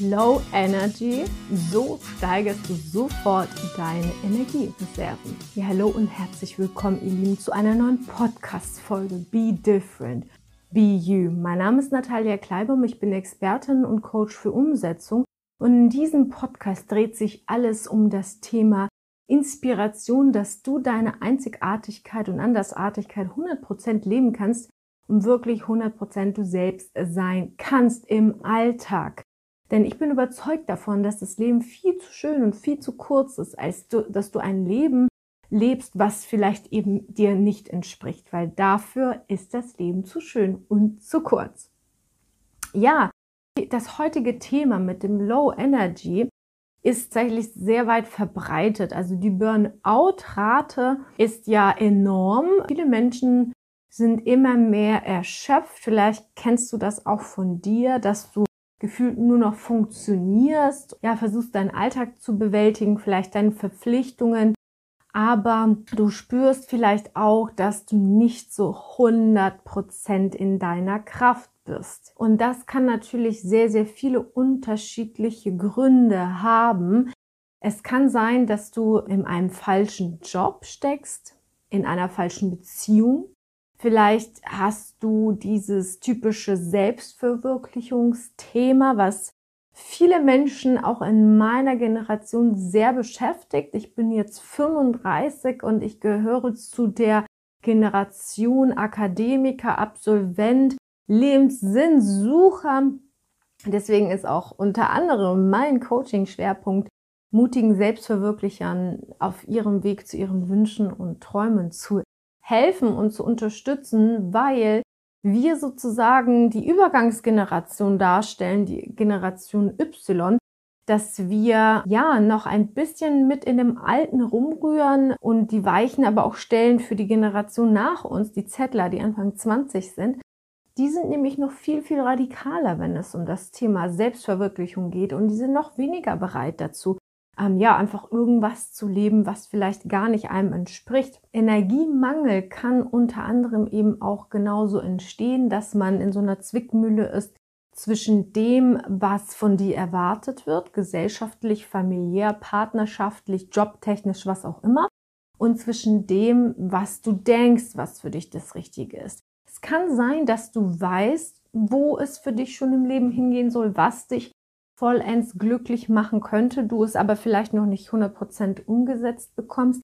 Low Energy, so steigerst du sofort deine Energiereserven. Ja, hallo und herzlich willkommen, ihr Lieben, zu einer neuen Podcast-Folge Be Different, Be You. Mein Name ist Natalia Kleibaum, ich bin Expertin und Coach für Umsetzung. Und in diesem Podcast dreht sich alles um das Thema Inspiration, dass du deine Einzigartigkeit und Andersartigkeit 100% leben kannst und wirklich 100% du selbst sein kannst im Alltag. Denn ich bin überzeugt davon, dass das Leben viel zu schön und viel zu kurz ist, als du, dass du ein Leben lebst, was vielleicht eben dir nicht entspricht, weil dafür ist das Leben zu schön und zu kurz. Ja, das heutige Thema mit dem Low Energy ist tatsächlich sehr weit verbreitet. Also die Burnout-Rate ist ja enorm. Viele Menschen sind immer mehr erschöpft. Vielleicht kennst du das auch von dir, dass du gefühlt nur noch funktionierst, ja, versuchst deinen Alltag zu bewältigen, vielleicht deine Verpflichtungen, aber du spürst vielleicht auch, dass du nicht so 100 Prozent in deiner Kraft bist. Und das kann natürlich sehr, sehr viele unterschiedliche Gründe haben. Es kann sein, dass du in einem falschen Job steckst, in einer falschen Beziehung, Vielleicht hast du dieses typische Selbstverwirklichungsthema, was viele Menschen auch in meiner Generation sehr beschäftigt. Ich bin jetzt 35 und ich gehöre zu der Generation Akademiker, Absolvent, Lebenssinnsucher. Deswegen ist auch unter anderem mein Coaching-Schwerpunkt, mutigen Selbstverwirklichern auf ihrem Weg zu ihren Wünschen und Träumen zu helfen und zu unterstützen, weil wir sozusagen die Übergangsgeneration darstellen, die Generation Y, dass wir ja noch ein bisschen mit in dem Alten rumrühren und die Weichen aber auch stellen für die Generation nach uns, die Zettler, die Anfang 20 sind. Die sind nämlich noch viel, viel radikaler, wenn es um das Thema Selbstverwirklichung geht und die sind noch weniger bereit dazu, ähm, ja, einfach irgendwas zu leben, was vielleicht gar nicht einem entspricht. Energiemangel kann unter anderem eben auch genauso entstehen, dass man in so einer Zwickmühle ist zwischen dem, was von dir erwartet wird, gesellschaftlich, familiär, partnerschaftlich, jobtechnisch, was auch immer, und zwischen dem, was du denkst, was für dich das Richtige ist. Es kann sein, dass du weißt, wo es für dich schon im Leben hingehen soll, was dich vollends glücklich machen könnte, du es aber vielleicht noch nicht 100% umgesetzt bekommst.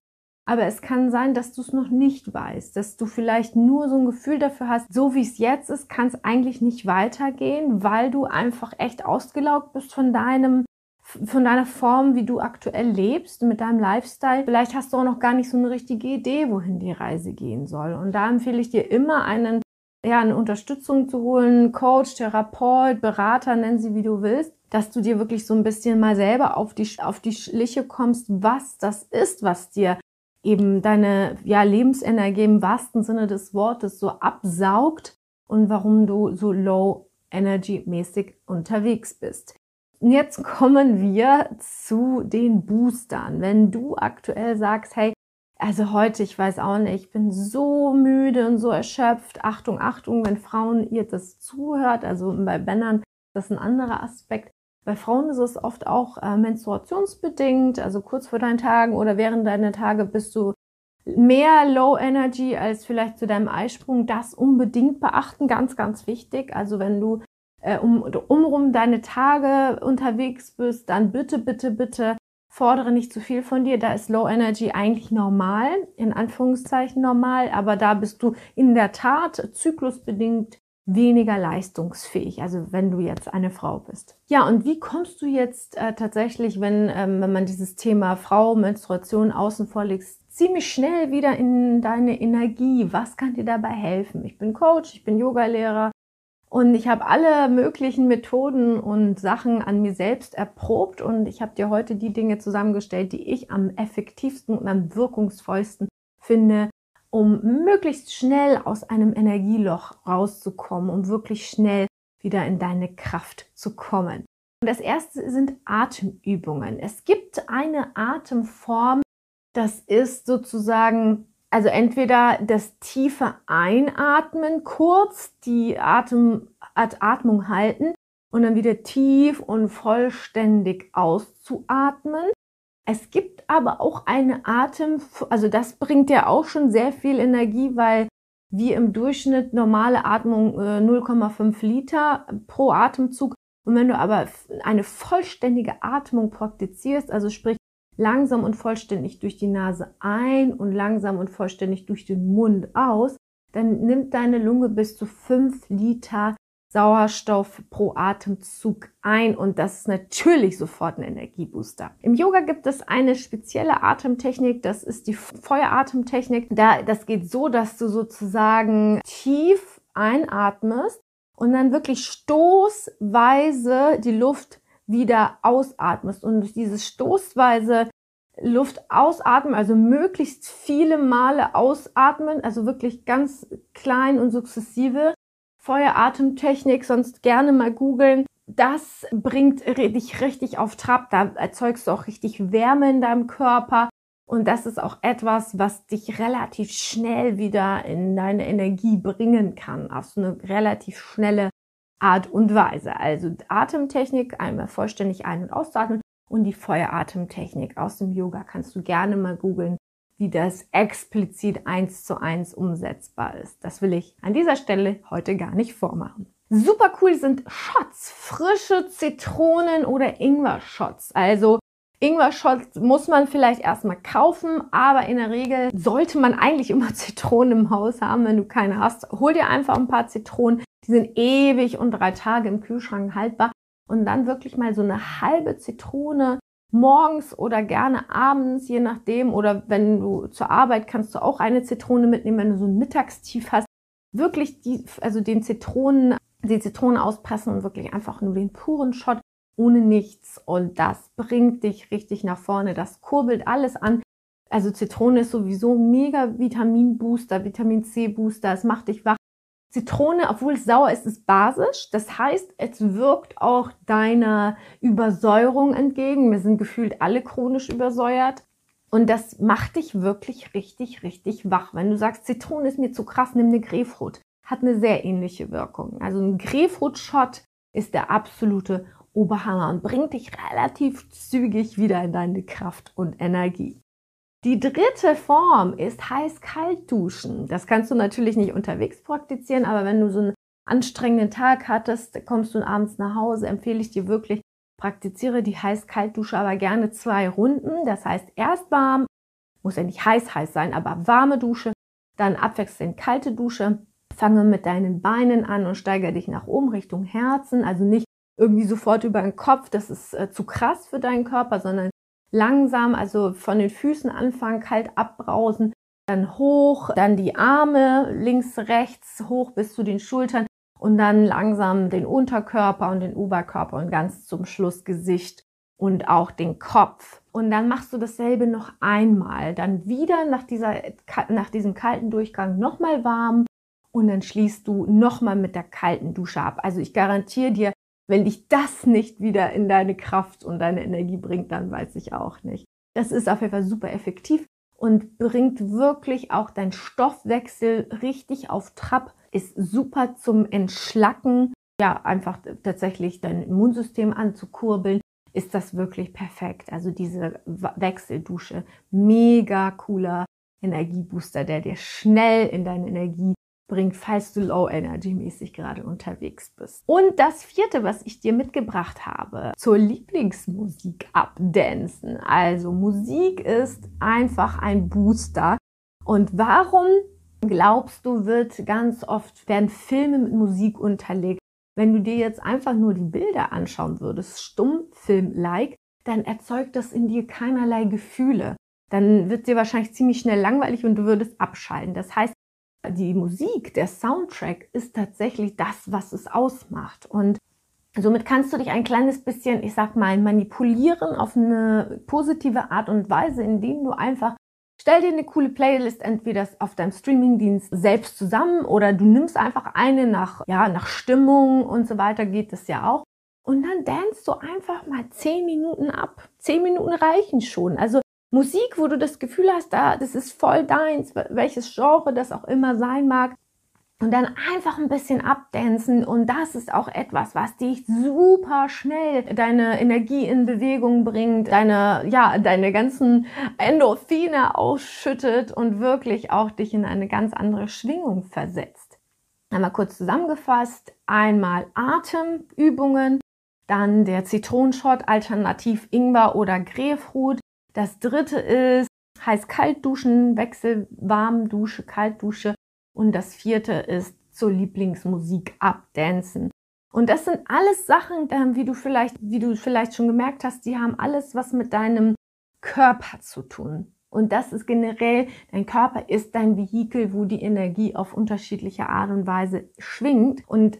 Aber es kann sein, dass du es noch nicht weißt, dass du vielleicht nur so ein Gefühl dafür hast, so wie es jetzt ist, kann es eigentlich nicht weitergehen, weil du einfach echt ausgelaugt bist von deinem von deiner Form, wie du aktuell lebst, mit deinem Lifestyle. Vielleicht hast du auch noch gar nicht so eine richtige Idee, wohin die Reise gehen soll. Und da empfehle ich dir immer einen, ja, eine Unterstützung zu holen, Coach, Therapeut, Berater, nennen sie wie du willst, dass du dir wirklich so ein bisschen mal selber auf die, auf die Schliche kommst, was das ist, was dir eben deine ja, Lebensenergie im wahrsten Sinne des Wortes so absaugt und warum du so low energy mäßig unterwegs bist. Und jetzt kommen wir zu den Boostern. Wenn du aktuell sagst, hey, also heute, ich weiß auch nicht, ich bin so müde und so erschöpft. Achtung, Achtung, wenn Frauen ihr das zuhört, also bei Männern, das ist ein anderer Aspekt. Bei Frauen ist es oft auch äh, menstruationsbedingt, also kurz vor deinen Tagen oder während deiner Tage bist du mehr Low Energy als vielleicht zu deinem Eisprung. Das unbedingt beachten, ganz, ganz wichtig. Also wenn du äh, um, umrum deine Tage unterwegs bist, dann bitte, bitte, bitte fordere nicht zu viel von dir. Da ist Low Energy eigentlich normal, in Anführungszeichen normal, aber da bist du in der Tat zyklusbedingt weniger leistungsfähig, also wenn du jetzt eine Frau bist. Ja, und wie kommst du jetzt äh, tatsächlich, wenn, ähm, wenn man dieses Thema Frau, Menstruation außen vor legst, ziemlich schnell wieder in deine Energie? Was kann dir dabei helfen? Ich bin Coach, ich bin Yogalehrer und ich habe alle möglichen Methoden und Sachen an mir selbst erprobt und ich habe dir heute die Dinge zusammengestellt, die ich am effektivsten und am wirkungsvollsten finde, um möglichst schnell aus einem Energieloch rauszukommen, um wirklich schnell wieder in deine Kraft zu kommen. Und das erste sind Atemübungen. Es gibt eine Atemform, das ist sozusagen, also entweder das tiefe Einatmen, kurz die Atem, Atmung halten und dann wieder tief und vollständig auszuatmen. Es gibt aber auch eine Atem, also das bringt ja auch schon sehr viel Energie, weil wie im Durchschnitt normale Atmung 0,5 äh, Liter pro Atemzug. Und wenn du aber eine vollständige Atmung praktizierst, also sprich langsam und vollständig durch die Nase ein und langsam und vollständig durch den Mund aus, dann nimmt deine Lunge bis zu 5 Liter Sauerstoff pro Atemzug ein und das ist natürlich sofort ein Energiebooster. Im Yoga gibt es eine spezielle Atemtechnik, das ist die Feueratemtechnik. Da, das geht so, dass du sozusagen tief einatmest und dann wirklich stoßweise die Luft wieder ausatmest und durch dieses stoßweise Luft ausatmen, also möglichst viele Male ausatmen, also wirklich ganz klein und sukzessive, Feueratemtechnik, sonst gerne mal googeln. Das bringt dich richtig auf Trab. Da erzeugst du auch richtig Wärme in deinem Körper. Und das ist auch etwas, was dich relativ schnell wieder in deine Energie bringen kann. Auf so eine relativ schnelle Art und Weise. Also Atemtechnik, einmal vollständig ein- und auszuatmen. Und die Feueratemtechnik aus dem Yoga kannst du gerne mal googeln wie das explizit eins zu eins umsetzbar ist. Das will ich an dieser Stelle heute gar nicht vormachen. Super cool sind Shots, frische Zitronen oder Ingwer-Shots. Also Ingwer-Shots muss man vielleicht erstmal kaufen, aber in der Regel sollte man eigentlich immer Zitronen im Haus haben. Wenn du keine hast, hol dir einfach ein paar Zitronen. Die sind ewig und drei Tage im Kühlschrank haltbar. Und dann wirklich mal so eine halbe Zitrone morgens oder gerne abends, je nachdem. Oder wenn du zur Arbeit kannst du auch eine Zitrone mitnehmen, wenn du so ein Mittagstief hast. Wirklich die, also den Zitronen, die Zitronen auspressen und wirklich einfach nur den puren Shot ohne nichts. Und das bringt dich richtig nach vorne. Das kurbelt alles an. Also Zitrone ist sowieso mega Vitaminbooster, Vitamin C Booster. Es macht dich wach. Zitrone, obwohl es sauer ist, ist basisch. Das heißt, es wirkt auch deiner Übersäuerung entgegen. Wir sind gefühlt alle chronisch übersäuert. Und das macht dich wirklich richtig, richtig wach. Wenn du sagst, Zitrone ist mir zu krass, nimm eine Grapefruit. Hat eine sehr ähnliche Wirkung. Also ein Grapefruit-Shot ist der absolute Oberhammer und bringt dich relativ zügig wieder in deine Kraft und Energie. Die dritte Form ist heiß-kalt duschen. Das kannst du natürlich nicht unterwegs praktizieren, aber wenn du so einen anstrengenden Tag hattest, kommst du abends nach Hause, empfehle ich dir wirklich, praktiziere die heiß-kalt Dusche, aber gerne zwei Runden. Das heißt, erst warm, muss ja nicht heiß heiß sein, aber warme Dusche, dann abwechselnd kalte Dusche. Fange mit deinen Beinen an und steigere dich nach oben Richtung Herzen, also nicht irgendwie sofort über den Kopf, das ist äh, zu krass für deinen Körper, sondern langsam, also von den Füßen anfangen, kalt abbrausen, dann hoch, dann die Arme links, rechts, hoch bis zu den Schultern und dann langsam den Unterkörper und den Oberkörper und ganz zum Schluss Gesicht und auch den Kopf. Und dann machst du dasselbe noch einmal, dann wieder nach, dieser, nach diesem kalten Durchgang nochmal warm und dann schließt du nochmal mit der kalten Dusche ab. Also ich garantiere dir, wenn dich das nicht wieder in deine Kraft und deine Energie bringt, dann weiß ich auch nicht. Das ist auf jeden Fall super effektiv und bringt wirklich auch dein Stoffwechsel richtig auf Trab, ist super zum Entschlacken, ja, einfach tatsächlich dein Immunsystem anzukurbeln, ist das wirklich perfekt. Also diese Wechseldusche, mega cooler Energiebooster, der dir schnell in deine Energie bringt, falls du low energy mäßig gerade unterwegs bist. Und das vierte, was ich dir mitgebracht habe, zur Lieblingsmusik abdancen. Also Musik ist einfach ein Booster. Und warum glaubst du, wird ganz oft, werden Filme mit Musik unterlegt? Wenn du dir jetzt einfach nur die Bilder anschauen würdest, Stummfilm-like, dann erzeugt das in dir keinerlei Gefühle. Dann wird dir wahrscheinlich ziemlich schnell langweilig und du würdest abschalten. Das heißt, die Musik, der Soundtrack ist tatsächlich das, was es ausmacht. Und somit kannst du dich ein kleines bisschen, ich sag mal, manipulieren auf eine positive Art und Weise, indem du einfach Stell dir eine coole Playlist entweder auf deinem Streamingdienst selbst zusammen oder du nimmst einfach eine nach, ja, nach Stimmung und so weiter geht es ja auch. Und dann danst du einfach mal zehn Minuten ab. Zehn Minuten reichen schon. Also Musik, wo du das Gefühl hast, da, das ist voll deins, welches Genre das auch immer sein mag. und dann einfach ein bisschen abdancen und das ist auch etwas, was dich super schnell deine Energie in Bewegung bringt, deine ja, deine ganzen Endorphine ausschüttet und wirklich auch dich in eine ganz andere Schwingung versetzt. Einmal kurz zusammengefasst, einmal Atemübungen, dann der Zitronenshot alternativ Ingwer oder Grapefruit. Das dritte ist heiß-kalt duschen, Wechsel warm Dusche, kalt Dusche und das vierte ist zur Lieblingsmusik abdancen. Und das sind alles Sachen, wie du vielleicht, wie du vielleicht schon gemerkt hast, die haben alles was mit deinem Körper zu tun. Und das ist generell, dein Körper ist dein Vehikel, wo die Energie auf unterschiedliche Art und Weise schwingt. Und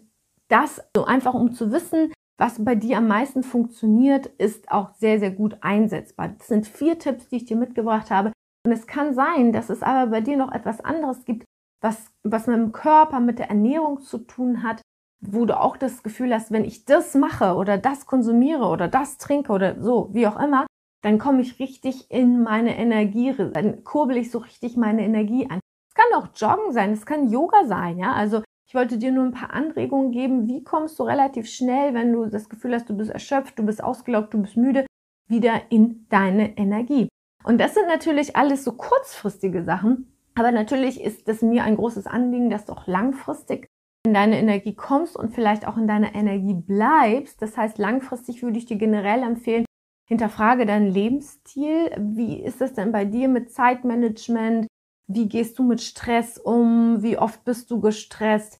das so einfach, um zu wissen, was bei dir am meisten funktioniert, ist auch sehr, sehr gut einsetzbar. Das sind vier Tipps, die ich dir mitgebracht habe. Und es kann sein, dass es aber bei dir noch etwas anderes gibt, was, was mit dem Körper, mit der Ernährung zu tun hat, wo du auch das Gefühl hast, wenn ich das mache oder das konsumiere oder das trinke oder so, wie auch immer, dann komme ich richtig in meine Energie, dann kurbel ich so richtig meine Energie an. Es kann auch Joggen sein, es kann Yoga sein, ja. Also ich wollte dir nur ein paar Anregungen geben, wie kommst du relativ schnell, wenn du das Gefühl hast, du bist erschöpft, du bist ausgelaugt, du bist müde, wieder in deine Energie. Und das sind natürlich alles so kurzfristige Sachen, aber natürlich ist es mir ein großes Anliegen, dass du auch langfristig in deine Energie kommst und vielleicht auch in deiner Energie bleibst. Das heißt, langfristig würde ich dir generell empfehlen, hinterfrage deinen Lebensstil. Wie ist es denn bei dir mit Zeitmanagement? Wie gehst du mit Stress um? Wie oft bist du gestresst?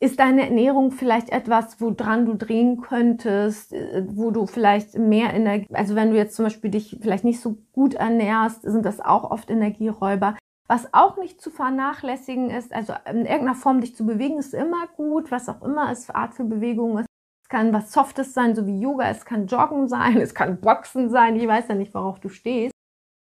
Ist deine Ernährung vielleicht etwas, woran du drehen könntest, äh, wo du vielleicht mehr Energie, also wenn du jetzt zum Beispiel dich vielleicht nicht so gut ernährst, sind das auch oft Energieräuber. Was auch nicht zu vernachlässigen ist, also in irgendeiner Form dich zu bewegen, ist immer gut, was auch immer es für Art für Bewegung ist. Es kann was Softes sein, so wie Yoga, es kann Joggen sein, es kann Boxen sein, ich weiß ja nicht, worauf du stehst.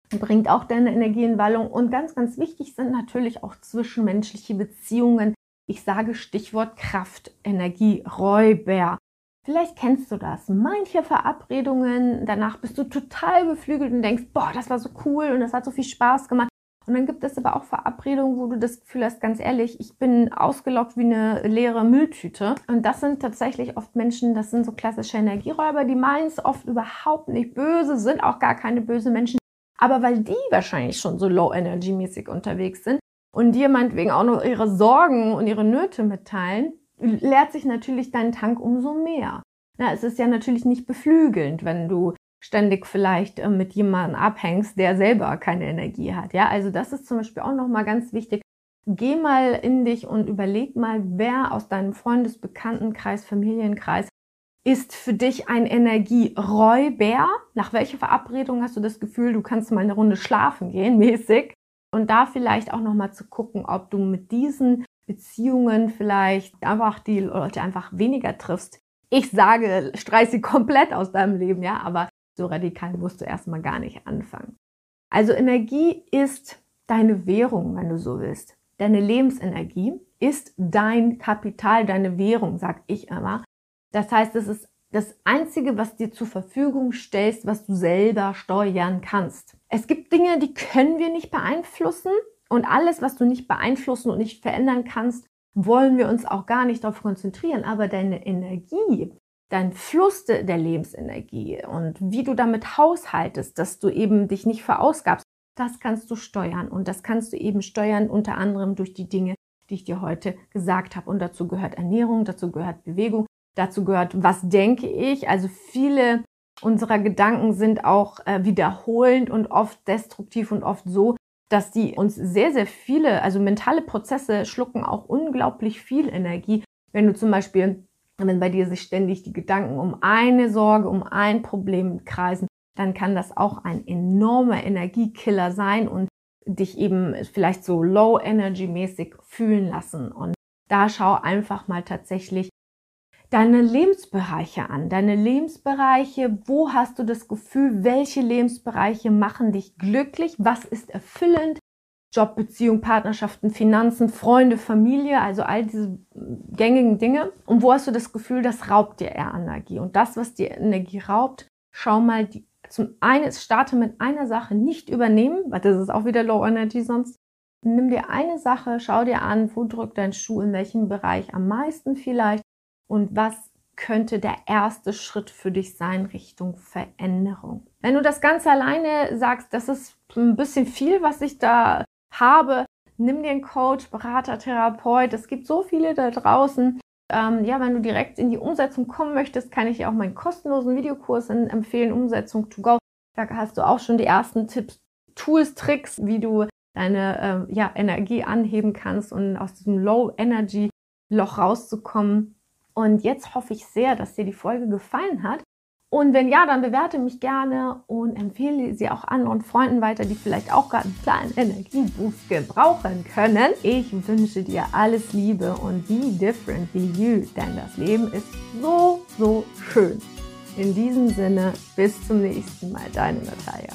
Bringt auch deine Energie in Wallung. Und ganz, ganz wichtig sind natürlich auch zwischenmenschliche Beziehungen. Ich sage Stichwort Kraft, Energie, Räuber. Vielleicht kennst du das. Manche Verabredungen, danach bist du total beflügelt und denkst, boah, das war so cool und das hat so viel Spaß gemacht. Und dann gibt es aber auch Verabredungen, wo du das Gefühl hast, ganz ehrlich, ich bin ausgelockt wie eine leere Mülltüte. Und das sind tatsächlich oft Menschen, das sind so klassische Energieräuber, die meinen es oft überhaupt nicht böse, sind auch gar keine böse Menschen. Aber weil die wahrscheinlich schon so low-energy-mäßig unterwegs sind und dir meinetwegen auch noch ihre Sorgen und ihre Nöte mitteilen, leert sich natürlich dein Tank umso mehr. Na, es ist ja natürlich nicht beflügelnd, wenn du ständig vielleicht äh, mit jemandem abhängst, der selber keine Energie hat. Ja, also das ist zum Beispiel auch nochmal ganz wichtig. Geh mal in dich und überleg mal, wer aus deinem Freundes-, Bekanntenkreis, Familienkreis ist für dich ein Energieräuber? Nach welcher Verabredung hast du das Gefühl, du kannst mal eine Runde schlafen gehen, mäßig? Und da vielleicht auch nochmal zu gucken, ob du mit diesen Beziehungen vielleicht einfach die Leute einfach weniger triffst. Ich sage, streich sie komplett aus deinem Leben, ja, aber so radikal musst du erstmal gar nicht anfangen. Also Energie ist deine Währung, wenn du so willst. Deine Lebensenergie ist dein Kapital, deine Währung, sag ich immer. Das heißt, es ist das Einzige, was dir zur Verfügung stellst, was du selber steuern kannst. Es gibt Dinge, die können wir nicht beeinflussen und alles, was du nicht beeinflussen und nicht verändern kannst, wollen wir uns auch gar nicht darauf konzentrieren. Aber deine Energie, dein Fluss der Lebensenergie und wie du damit haushaltest, dass du eben dich nicht verausgabst, das kannst du steuern. Und das kannst du eben steuern unter anderem durch die Dinge, die ich dir heute gesagt habe. Und dazu gehört Ernährung, dazu gehört Bewegung, dazu gehört, was denke ich. Also viele unserer Gedanken sind auch äh, wiederholend und oft destruktiv und oft so, dass die uns sehr, sehr viele, also mentale Prozesse schlucken auch unglaublich viel Energie. Wenn du zum Beispiel wenn bei dir sich ständig die Gedanken um eine Sorge, um ein Problem kreisen, dann kann das auch ein enormer Energiekiller sein und dich eben vielleicht so low energy mäßig fühlen lassen. Und da schau einfach mal tatsächlich deine Lebensbereiche an. Deine Lebensbereiche, wo hast du das Gefühl, welche Lebensbereiche machen dich glücklich? Was ist erfüllend? Job, Beziehung, Partnerschaften, Finanzen, Freunde, Familie, also all diese gängigen Dinge. Und wo hast du das Gefühl, das raubt dir eher Energie? Und das, was dir Energie raubt, schau mal, die, zum einen starte mit einer Sache nicht übernehmen, weil das ist auch wieder Low Energy sonst. nimm dir eine Sache, schau dir an, wo drückt dein Schuh in welchem Bereich am meisten vielleicht und was könnte der erste Schritt für dich sein Richtung Veränderung. Wenn du das Ganze alleine sagst, das ist ein bisschen viel, was ich da habe, nimm dir einen Coach, Berater, Therapeut. Es gibt so viele da draußen. Ähm, ja, wenn du direkt in die Umsetzung kommen möchtest, kann ich dir auch meinen kostenlosen Videokurs empfehlen, Umsetzung to go. Da hast du auch schon die ersten Tipps, Tools, Tricks, wie du deine äh, ja, Energie anheben kannst und aus diesem Low-Energy-Loch rauszukommen. Und jetzt hoffe ich sehr, dass dir die Folge gefallen hat. Und wenn ja, dann bewerte mich gerne und empfehle sie auch anderen Freunden weiter, die vielleicht auch gerade einen kleinen Energieboost gebrauchen können. Ich wünsche dir alles Liebe und be different, be you, denn das Leben ist so, so schön. In diesem Sinne, bis zum nächsten Mal, deine Natalia.